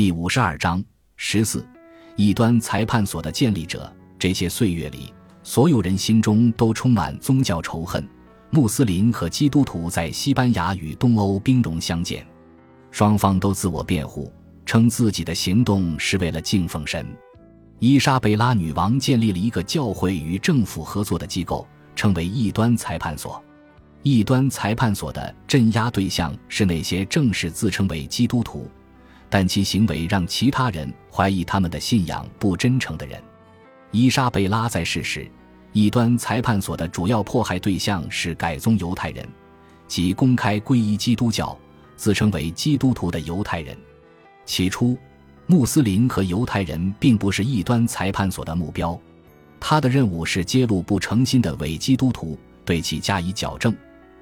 第五十二章十四，异端裁判所的建立者。这些岁月里，所有人心中都充满宗教仇恨。穆斯林和基督徒在西班牙与东欧兵戎相见，双方都自我辩护，称自己的行动是为了敬奉神。伊莎贝拉女王建立了一个教会与政府合作的机构，称为异端裁判所。异端裁判所的镇压对象是那些正式自称为基督徒。但其行为让其他人怀疑他们的信仰不真诚的人。伊莎贝拉在世时，异端裁判所的主要迫害对象是改宗犹太人，即公开皈依基督教、自称为基督徒的犹太人。起初，穆斯林和犹太人并不是异端裁判所的目标，他的任务是揭露不诚心的伪基督徒，对其加以矫正。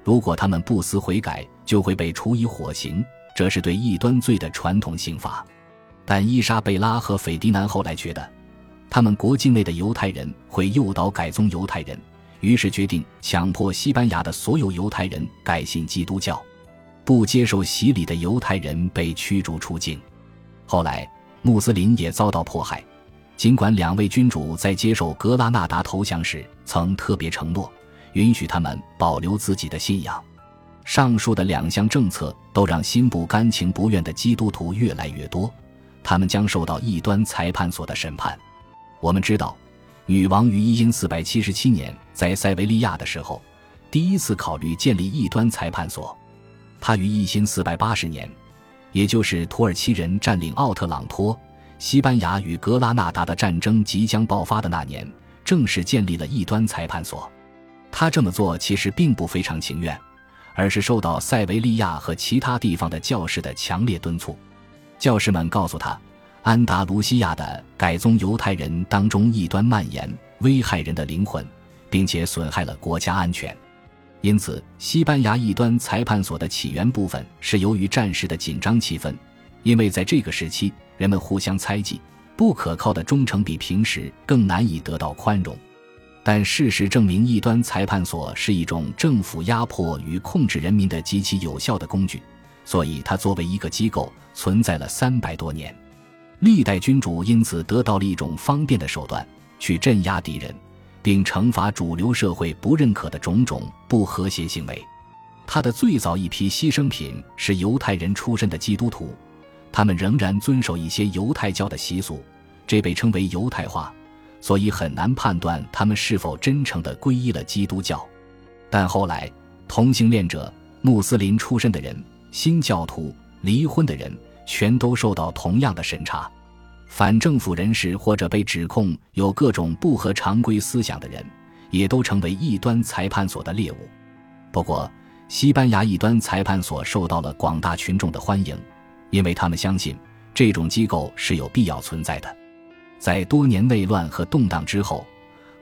如果他们不思悔改，就会被处以火刑。这是对异端罪的传统刑罚，但伊莎贝拉和斐迪南后来觉得，他们国境内的犹太人会诱导改宗犹太人，于是决定强迫西班牙的所有犹太人改信基督教，不接受洗礼的犹太人被驱逐出境。后来，穆斯林也遭到迫害，尽管两位君主在接受格拉纳达投降时曾特别承诺，允许他们保留自己的信仰。上述的两项政策都让心不甘情不愿的基督徒越来越多，他们将受到异端裁判所的审判。我们知道，女王于一因四百七十七年在塞维利亚的时候，第一次考虑建立异端裁判所。她于一心四百八十年，也就是土耳其人占领奥特朗托，西班牙与格拉纳达的战争即将爆发的那年，正式建立了异端裁判所。她这么做其实并不非常情愿。而是受到塞维利亚和其他地方的教士的强烈敦促，教士们告诉他，安达卢西亚的改宗犹太人当中异端蔓延，危害人的灵魂，并且损害了国家安全。因此，西班牙异端裁判所的起源部分是由于战事的紧张气氛，因为在这个时期，人们互相猜忌，不可靠的忠诚比平时更难以得到宽容。但事实证明，异端裁判所是一种政府压迫与控制人民的极其有效的工具，所以它作为一个机构存在了三百多年。历代君主因此得到了一种方便的手段去镇压敌人，并惩罚主流社会不认可的种种不和谐行为。他的最早一批牺牲品是犹太人出身的基督徒，他们仍然遵守一些犹太教的习俗，这被称为犹太化。所以很难判断他们是否真诚地皈依了基督教，但后来同性恋者、穆斯林出身的人、新教徒、离婚的人，全都受到同样的审查。反政府人士或者被指控有各种不合常规思想的人，也都成为异端裁判所的猎物。不过，西班牙异端裁判所受到了广大群众的欢迎，因为他们相信这种机构是有必要存在的。在多年内乱和动荡之后，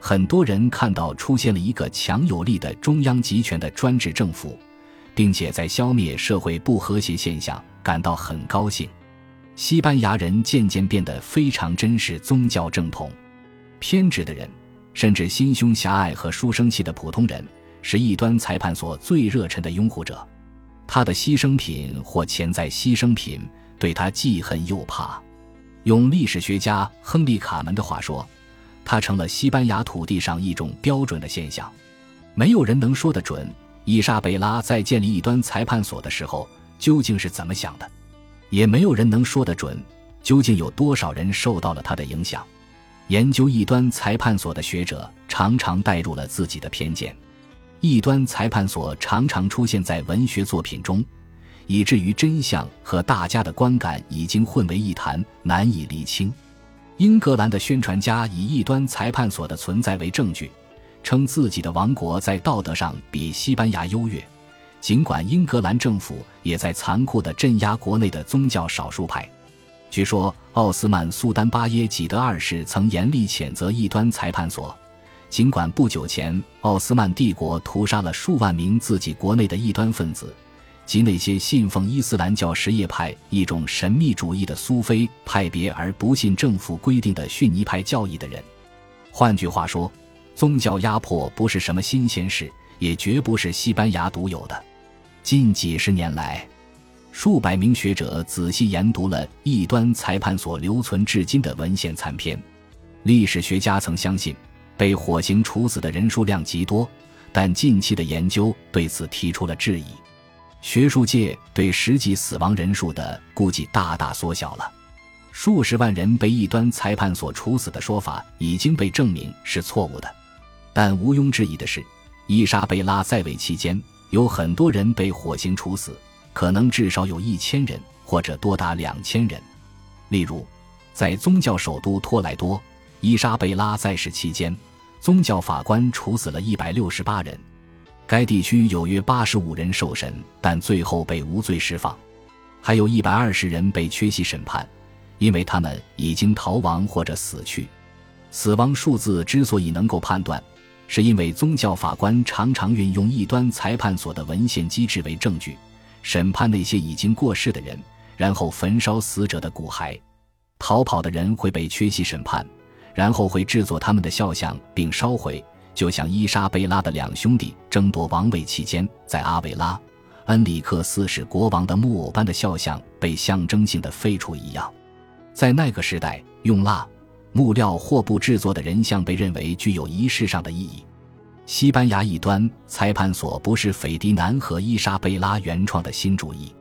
很多人看到出现了一个强有力的中央集权的专制政府，并且在消灭社会不和谐现象感到很高兴。西班牙人渐渐变得非常珍视宗教正统，偏执的人，甚至心胸狭隘和书生气的普通人，是异端裁判所最热忱的拥护者。他的牺牲品或潜在牺牲品对他既恨又怕。用历史学家亨利·卡门的话说，它成了西班牙土地上一种标准的现象。没有人能说得准伊莎贝拉在建立异端裁判所的时候究竟是怎么想的，也没有人能说得准究竟有多少人受到了他的影响。研究异端裁判所的学者常常带入了自己的偏见。异端裁判所常常出现在文学作品中。以至于真相和大家的观感已经混为一谈，难以厘清。英格兰的宣传家以异端裁判所的存在为证据，称自己的王国在道德上比西班牙优越。尽管英格兰政府也在残酷地镇压国内的宗教少数派。据说奥斯曼苏丹巴耶济德二世曾严厉谴责异端裁判所。尽管不久前奥斯曼帝国屠杀了数万名自己国内的异端分子。及那些信奉伊斯兰教什叶派一种神秘主义的苏菲派别而不信政府规定的逊尼派教义的人，换句话说，宗教压迫不是什么新鲜事，也绝不是西班牙独有的。近几十年来，数百名学者仔细研读了异端裁判所留存至今的文献残篇。历史学家曾相信被火刑处死的人数量极多，但近期的研究对此提出了质疑。学术界对实际死亡人数的估计大大缩小了。数十万人被异端裁判所处死的说法已经被证明是错误的。但毋庸置疑的是，伊莎贝拉在位期间有很多人被火刑处死。可能至少有一千人，或者多达两千人。例如，在宗教首都托莱多，伊莎贝拉在世期间，宗教法官处死了一百六十八人。该地区有约八十五人受审，但最后被无罪释放；还有一百二十人被缺席审判，因为他们已经逃亡或者死去。死亡数字之所以能够判断，是因为宗教法官常常运用异端裁判所的文献机制为证据。审判那些已经过世的人，然后焚烧死者的骨骸；逃跑的人会被缺席审判，然后会制作他们的肖像并烧毁，就像伊莎贝拉的两兄弟争夺王位期间，在阿维拉，恩里克四世国王的木偶般的肖像被象征性的废除一样。在那个时代，用蜡、木料或布制作的人像被认为具有仪式上的意义。西班牙一端裁判所不是斐迪南和伊莎贝拉原创的新主义，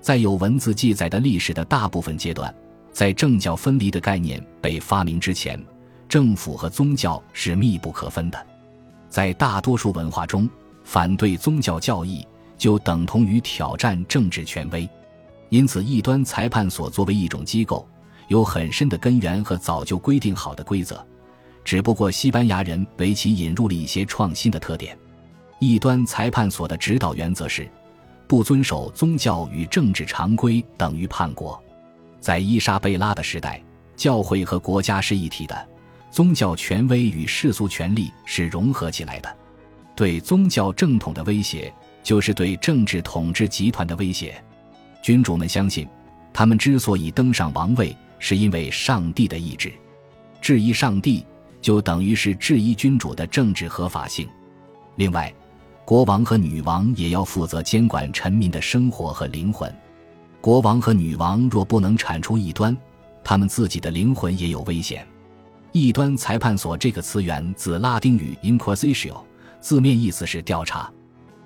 在有文字记载的历史的大部分阶段，在政教分离的概念被发明之前，政府和宗教是密不可分的。在大多数文化中，反对宗教教义就等同于挑战政治权威，因此异端裁判所作为一种机构，有很深的根源和早就规定好的规则。只不过，西班牙人为其引入了一些创新的特点。异端裁判所的指导原则是：不遵守宗教与政治常规等于叛国。在伊莎贝拉的时代，教会和国家是一体的，宗教权威与世俗权力是融合起来的。对宗教正统的威胁，就是对政治统治集团的威胁。君主们相信，他们之所以登上王位，是因为上帝的意志。质疑上帝。就等于是质疑君主的政治合法性。另外，国王和女王也要负责监管臣民的生活和灵魂。国王和女王若不能铲除异端，他们自己的灵魂也有危险。异端裁判所这个词源自拉丁语 inquisitio，字面意思是调查。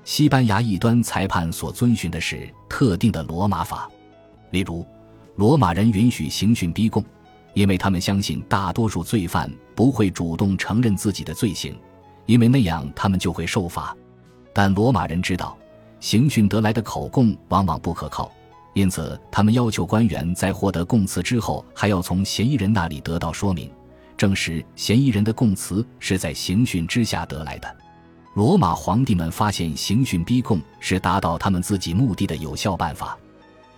西班牙异端裁判所遵循的是特定的罗马法，例如，罗马人允许刑讯逼供。因为他们相信大多数罪犯不会主动承认自己的罪行，因为那样他们就会受罚。但罗马人知道，刑讯得来的口供往往不可靠，因此他们要求官员在获得供词之后，还要从嫌疑人那里得到说明，证实嫌疑人的供词是在刑讯之下得来的。罗马皇帝们发现刑讯逼供是达到他们自己目的的有效办法。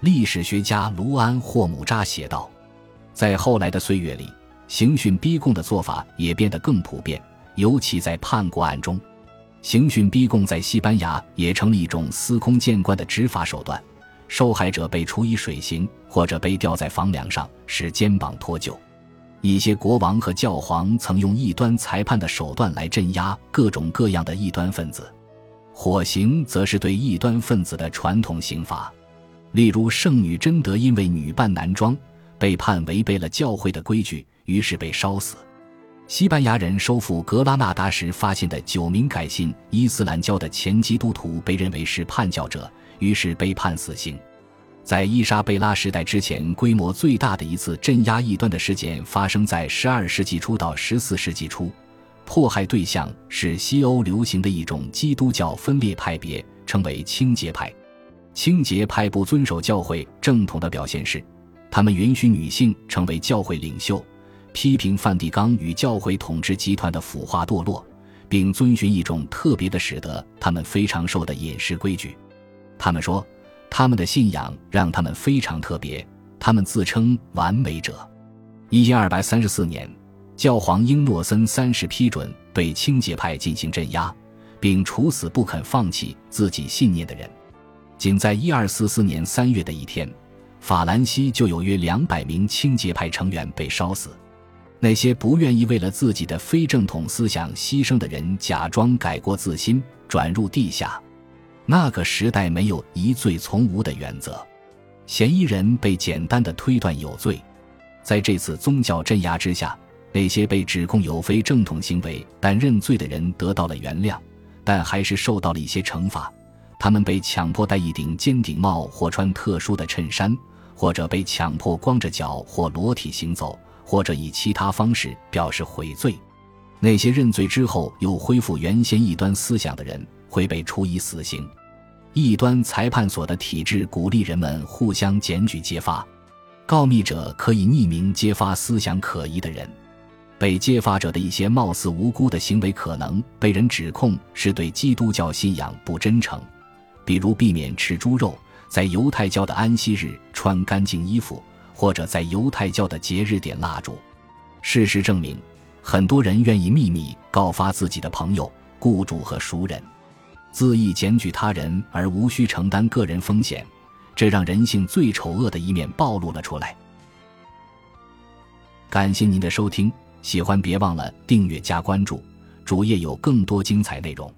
历史学家卢安·霍姆扎写道。在后来的岁月里，刑讯逼供的做法也变得更普遍，尤其在叛国案中，刑讯逼供在西班牙也成了一种司空见惯的执法手段。受害者被处以水刑，或者被吊在房梁上，使肩膀脱臼。一些国王和教皇曾用异端裁判的手段来镇压各种各样的异端分子。火刑则是对异端分子的传统刑罚，例如圣女贞德因为女扮男装。被判违背了教会的规矩，于是被烧死。西班牙人收复格拉纳达时发现的九名改信伊斯兰教的前基督徒被认为是叛教者，于是被判死刑。在伊莎贝拉时代之前，规模最大的一次镇压异端的事件发生在十二世纪初到十四世纪初，迫害对象是西欧流行的一种基督教分裂派别，称为清洁派。清洁派不遵守教会正统的表现是。他们允许女性成为教会领袖，批评梵蒂冈与教会统治集团的腐化堕落，并遵循一种特别的、使得他们非常受的饮食规矩。他们说，他们的信仰让他们非常特别。他们自称完美者。一千二百三十四年，教皇英诺森三世批准对清洁派进行镇压，并处死不肯放弃自己信念的人。仅在一二四四年三月的一天。法兰西就有约两百名清洁派成员被烧死。那些不愿意为了自己的非正统思想牺牲的人，假装改过自新，转入地下。那个时代没有疑罪从无的原则。嫌疑人被简单的推断有罪。在这次宗教镇压之下，那些被指控有非正统行为但认罪的人得到了原谅，但还是受到了一些惩罚。他们被强迫戴一顶尖顶帽或穿特殊的衬衫，或者被强迫光着脚或裸体行走，或者以其他方式表示悔罪。那些认罪之后又恢复原先异端思想的人会被处以死刑。异端裁判所的体制鼓励人们互相检举揭发，告密者可以匿名揭发思想可疑的人。被揭发者的一些貌似无辜的行为可能被人指控是对基督教信仰不真诚，比如避免吃猪肉，在犹太教的安息日穿干净衣服，或者在犹太教的节日点蜡烛。事实证明。很多人愿意秘密告发自己的朋友、雇主和熟人，恣意检举他人而无需承担个人风险，这让人性最丑恶的一面暴露了出来。感谢您的收听，喜欢别忘了订阅加关注，主页有更多精彩内容。